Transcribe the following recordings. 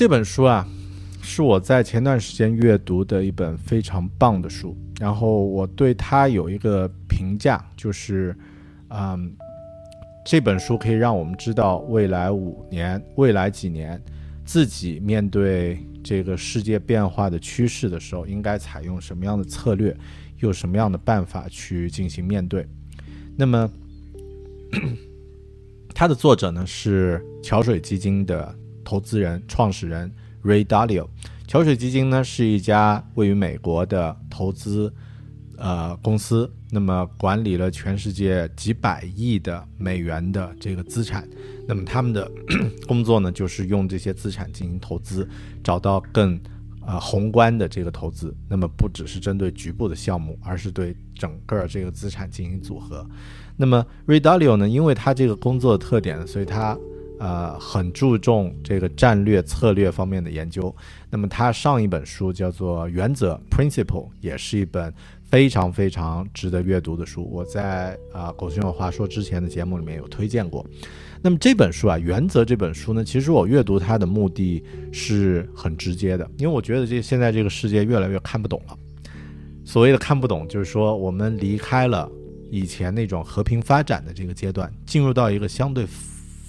这本书啊，是我在前段时间阅读的一本非常棒的书。然后我对它有一个评价，就是，嗯，这本书可以让我们知道未来五年、未来几年自己面对这个世界变化的趋势的时候，应该采用什么样的策略，用什么样的办法去进行面对。那么，它的作者呢是桥水基金的。投资人、创始人 Ray Dalio，桥水基金呢是一家位于美国的投资呃公司，那么管理了全世界几百亿的美元的这个资产。那么他们的 工作呢，就是用这些资产进行投资，找到更呃宏观的这个投资。那么不只是针对局部的项目，而是对整个这个资产进行组合。那么 Ray Dalio 呢，因为他这个工作的特点，所以他。呃，很注重这个战略策略方面的研究。那么他上一本书叫做《原则》（Principle），也是一本非常非常值得阅读的书。我在啊《狗熊有话说》之前的节目里面有推荐过。那么这本书啊，《原则》这本书呢，其实我阅读它的目的是很直接的，因为我觉得这现在这个世界越来越看不懂了。所谓的看不懂，就是说我们离开了以前那种和平发展的这个阶段，进入到一个相对。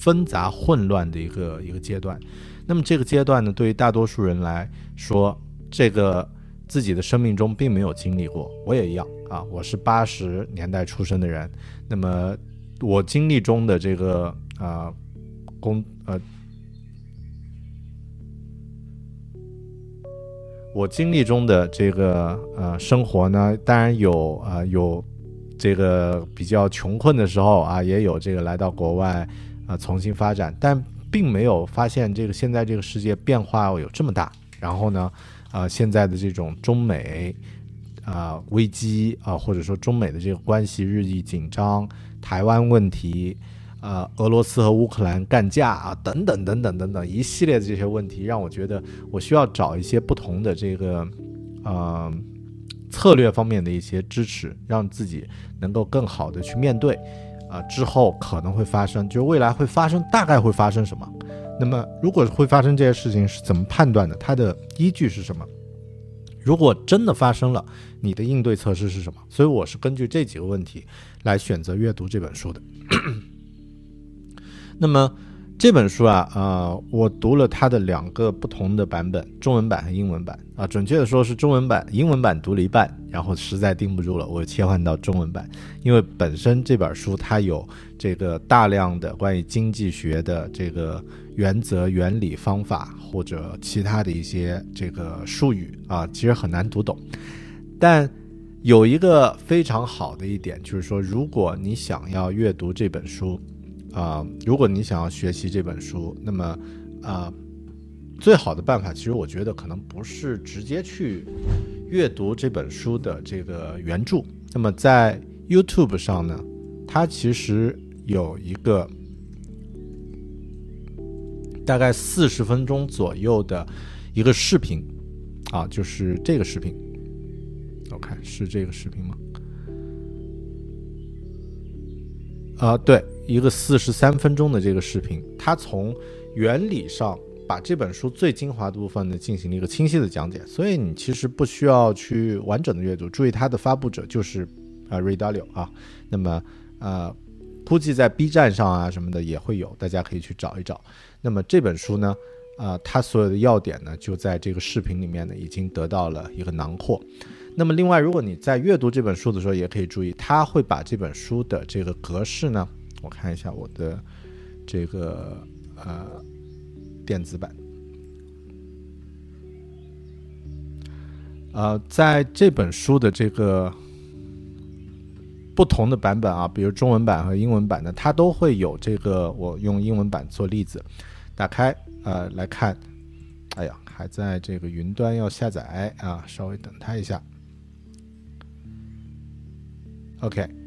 纷杂混乱的一个一个阶段，那么这个阶段呢，对于大多数人来说，这个自己的生命中并没有经历过。我也一样啊，我是八十年代出生的人，那么我经历中的这个啊工呃，我经历中的这个呃生活呢，当然有啊有这个比较穷困的时候啊，也有这个来到国外。啊，重新发展，但并没有发现这个现在这个世界变化有这么大。然后呢，啊，现在的这种中美啊危机啊，或者说中美的这个关系日益紧张，台湾问题，啊，俄罗斯和乌克兰干架啊，等等等等等等一系列的这些问题，让我觉得我需要找一些不同的这个呃策略方面的一些支持，让自己能够更好的去面对。啊，之后可能会发生，就未来会发生，大概会发生什么？那么，如果会发生这些事情，是怎么判断的？它的依据是什么？如果真的发生了，你的应对措施是什么？所以，我是根据这几个问题来选择阅读这本书的。那么。这本书啊，呃，我读了它的两个不同的版本，中文版和英文版啊。准确的说是中文版，英文版读了一半，然后实在盯不住了，我切换到中文版。因为本身这本书它有这个大量的关于经济学的这个原则、原理、方法或者其他的一些这个术语啊，其实很难读懂。但有一个非常好的一点，就是说，如果你想要阅读这本书。啊，如果你想要学习这本书，那么，啊，最好的办法，其实我觉得可能不是直接去阅读这本书的这个原著。那么在 YouTube 上呢，它其实有一个大概四十分钟左右的一个视频，啊，就是这个视频。我看是这个视频吗？啊，对。一个四十三分钟的这个视频，它从原理上把这本书最精华的部分呢进行了一个清晰的讲解，所以你其实不需要去完整的阅读。注意，它的发布者就是啊 r a d a l i o 啊，那么呃，估计在 B 站上啊什么的也会有，大家可以去找一找。那么这本书呢，啊，它所有的要点呢就在这个视频里面呢已经得到了一个囊括。那么另外，如果你在阅读这本书的时候，也可以注意，它会把这本书的这个格式呢。我看一下我的这个呃电子版，呃，在这本书的这个不同的版本啊，比如中文版和英文版的，它都会有这个。我用英文版做例子，打开呃来看，哎呀，还在这个云端要下载啊，稍微等它一下。OK。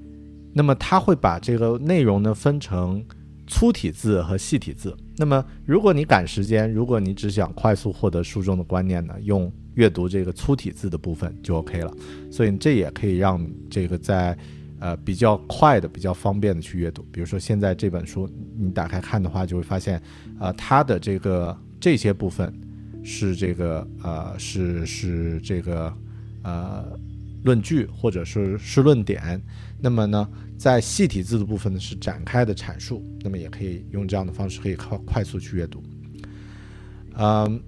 那么它会把这个内容呢分成粗体字和细体字。那么如果你赶时间，如果你只想快速获得书中的观念呢，用阅读这个粗体字的部分就 OK 了。所以这也可以让这个在呃比较快的、比较方便的去阅读。比如说现在这本书你打开看的话，就会发现，呃，它的这个这些部分是这个呃是是这个呃论据或者是是论点，那么呢，在细体字的部分呢是展开的阐述，那么也可以用这样的方式可以快快速去阅读。嗯，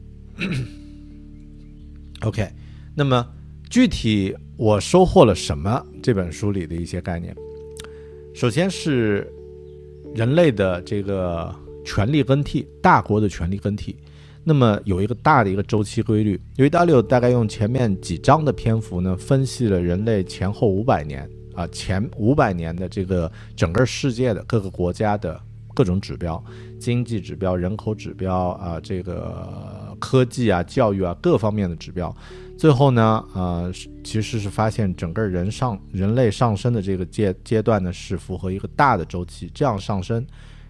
OK，那么具体我收获了什么？这本书里的一些概念，首先是人类的这个权力更替，大国的权力更替。那么有一个大的一个周期规律，因为 W 大概用前面几章的篇幅呢，分析了人类前后五百年啊，前五百年的这个整个世界的各个国家的各种指标，经济指标、人口指标啊，这个科技啊、教育啊各方面的指标，最后呢，呃，其实是发现整个人上人类上升的这个阶阶段呢，是符合一个大的周期这样上升，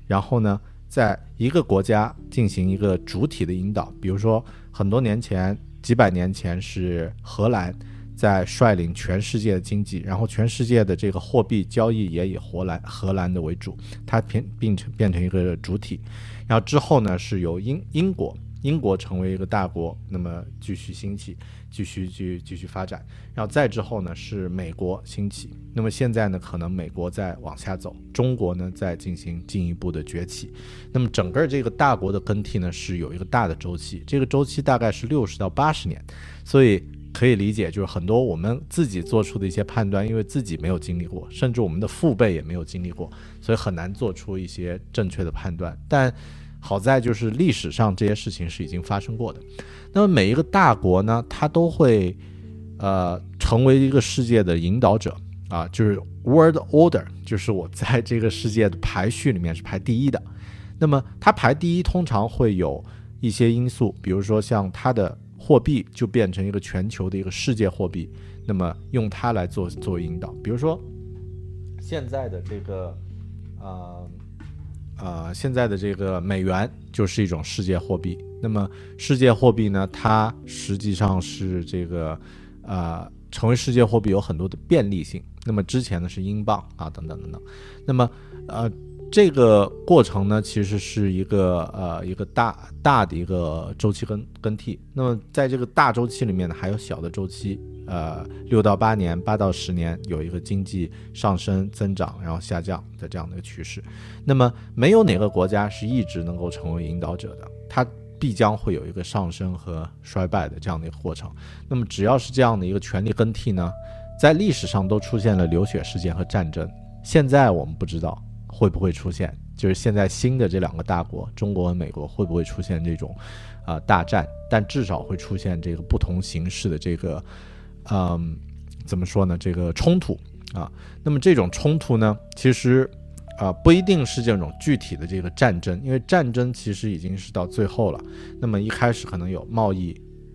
然后呢。在一个国家进行一个主体的引导，比如说很多年前、几百年前是荷兰在率领全世界的经济，然后全世界的这个货币交易也以荷兰荷兰的为主，它变变成变成一个主体，然后之后呢是由英英国。英国成为一个大国，那么继续兴起，继续继继续发展，然后再之后呢是美国兴起，那么现在呢可能美国在往下走，中国呢在进行进一步的崛起，那么整个这个大国的更替呢是有一个大的周期，这个周期大概是六十到八十年，所以可以理解就是很多我们自己做出的一些判断，因为自己没有经历过，甚至我们的父辈也没有经历过，所以很难做出一些正确的判断，但。好在就是历史上这些事情是已经发生过的，那么每一个大国呢，它都会，呃，成为一个世界的引导者啊，就是 world order，就是我在这个世界的排序里面是排第一的。那么它排第一，通常会有一些因素，比如说像它的货币就变成一个全球的一个世界货币，那么用它来做作为引导，比如说现在的这个，呃。呃，现在的这个美元就是一种世界货币。那么世界货币呢，它实际上是这个，呃，成为世界货币有很多的便利性。那么之前呢是英镑啊，等等等等。那么呃，这个过程呢，其实是一个呃一个大大的一个周期更更替。那么在这个大周期里面呢，还有小的周期。呃，六到八年，八到十年有一个经济上升、增长，然后下降的这样的一个趋势。那么，没有哪个国家是一直能够成为引导者的，它必将会有一个上升和衰败的这样的一个过程。那么，只要是这样的一个权力更替呢，在历史上都出现了流血事件和战争。现在我们不知道会不会出现，就是现在新的这两个大国，中国和美国会不会出现这种啊大战？但至少会出现这个不同形式的这个。嗯，怎么说呢？这个冲突啊，那么这种冲突呢，其实啊不一定是这种具体的这个战争，因为战争其实已经是到最后了。那么一开始可能有贸易、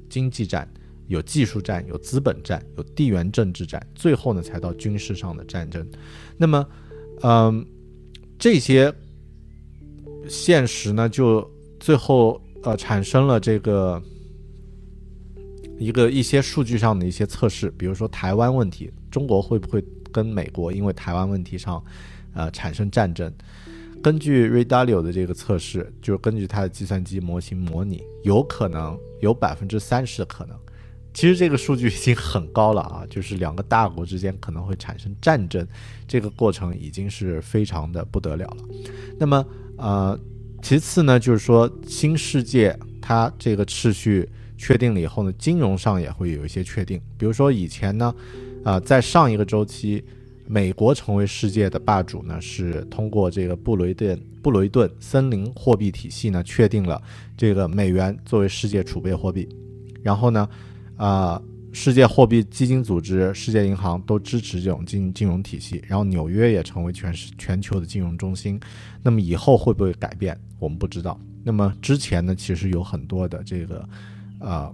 经济战，有技术战，有资本战，有地缘政治战，最后呢才到军事上的战争。那么，嗯，这些现实呢，就最后呃产生了这个。一个一些数据上的一些测试，比如说台湾问题，中国会不会跟美国因为台湾问题上，呃产生战争？根据 Redalio 的这个测试，就是根据它的计算机模型模拟，有可能有百分之三十的可能。其实这个数据已经很高了啊，就是两个大国之间可能会产生战争，这个过程已经是非常的不得了了。那么呃，其次呢，就是说新世界它这个秩序。确定了以后呢，金融上也会有一些确定。比如说以前呢，啊，在上一个周期，美国成为世界的霸主呢，是通过这个布雷顿布雷顿森林货币体系呢，确定了这个美元作为世界储备货币。然后呢，啊，世界货币基金组织、世界银行都支持这种金金融体系。然后纽约也成为全全球的金融中心。那么以后会不会改变，我们不知道。那么之前呢，其实有很多的这个。啊，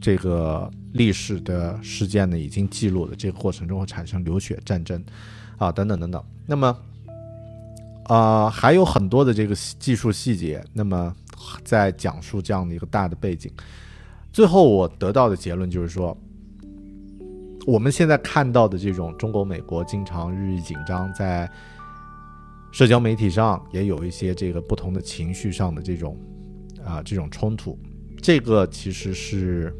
这个历史的事件呢，已经记录了这个过程中会产生流血战争，啊，等等等等。那么，啊，还有很多的这个技术细节。那么，在讲述这样的一个大的背景，最后我得到的结论就是说，我们现在看到的这种中国、美国经常日益紧张，在社交媒体上也有一些这个不同的情绪上的这种啊这种冲突。这个其实是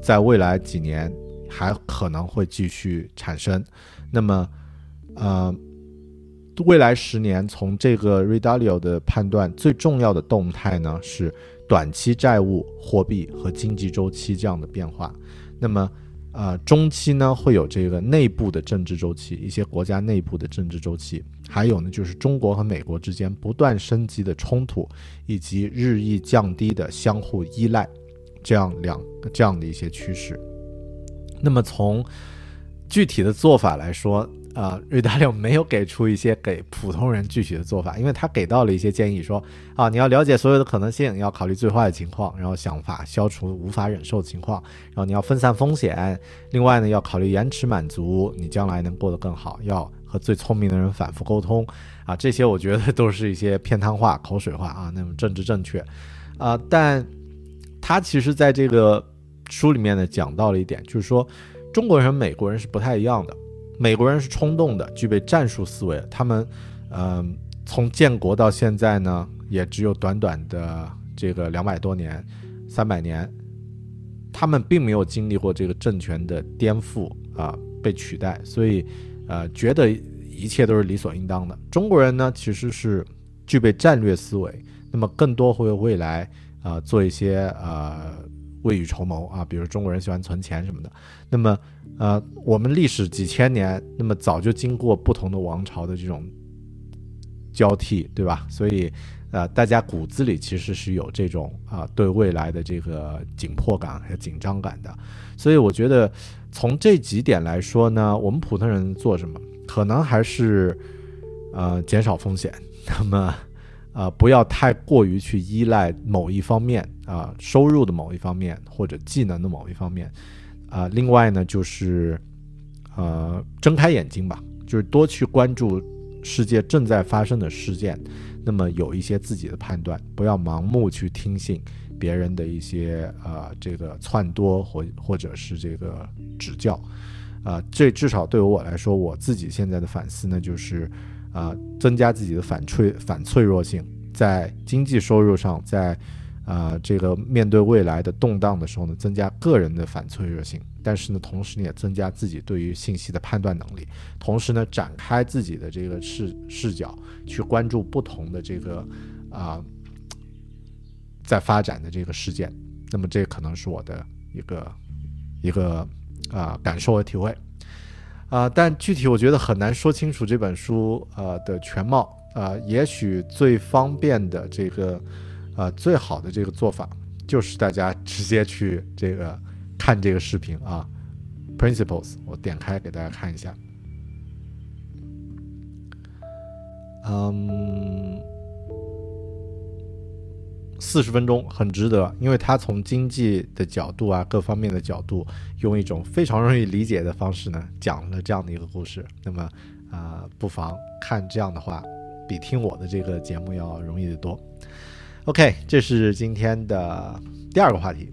在未来几年还可能会继续产生。那么，呃，未来十年从这个 Redalio 的判断，最重要的动态呢是短期债务、货币和经济周期这样的变化。那么，呃，中期呢会有这个内部的政治周期，一些国家内部的政治周期，还有呢就是中国和美国之间不断升级的冲突，以及日益降低的相互依赖，这样两这样的一些趋势。那么从具体的做法来说，啊，瑞达利欧没有给出一些给普通人具体的做法，因为他给到了一些建议，说啊，你要了解所有的可能性，要考虑最坏的情况，然后想法消除无法忍受的情况，然后你要分散风险，另外呢，要考虑延迟满足，你将来能过得更好，要和最聪明的人反复沟通，啊，这些我觉得都是一些片汤话、口水话啊，那种政治正确，啊，但他其实在这个书里面呢讲到了一点，就是说。中国人、美国人是不太一样的。美国人是冲动的，具备战术思维。他们，嗯，从建国到现在呢，也只有短短的这个两百多年、三百年，他们并没有经历过这个政权的颠覆啊，被取代，所以，呃，觉得一切都是理所应当的。中国人呢，其实是具备战略思维，那么更多会为未来啊做一些呃。未雨绸缪啊，比如中国人喜欢存钱什么的。那么，呃，我们历史几千年，那么早就经过不同的王朝的这种交替，对吧？所以，呃，大家骨子里其实是有这种啊对未来的这个紧迫感和紧张感的。所以，我觉得从这几点来说呢，我们普通人做什么，可能还是呃减少风险。那么。啊，不要太过于去依赖某一方面啊，收入的某一方面或者技能的某一方面，啊，另外呢就是，呃，睁开眼睛吧，就是多去关注世界正在发生的事件，那么有一些自己的判断，不要盲目去听信别人的一些呃这个撺掇或或者是这个指教，啊，这至少对于我来说，我自己现在的反思呢就是。啊，增加自己的反脆反脆弱性，在经济收入上，在啊这个面对未来的动荡的时候呢，增加个人的反脆弱性，但是呢，同时呢也增加自己对于信息的判断能力，同时呢展开自己的这个视视角，去关注不同的这个啊在发展的这个事件，那么这可能是我的一个一个啊感受和体会。啊，但具体我觉得很难说清楚这本书呃的全貌啊。也许最方便的这个，呃，最好的这个做法，就是大家直接去这个看这个视频啊。Principles，我点开给大家看一下。嗯。四十分钟很值得，因为他从经济的角度啊，各方面的角度，用一种非常容易理解的方式呢，讲了这样的一个故事。那么，啊，不妨看这样的话，比听我的这个节目要容易得多。OK，这是今天的第二个话题。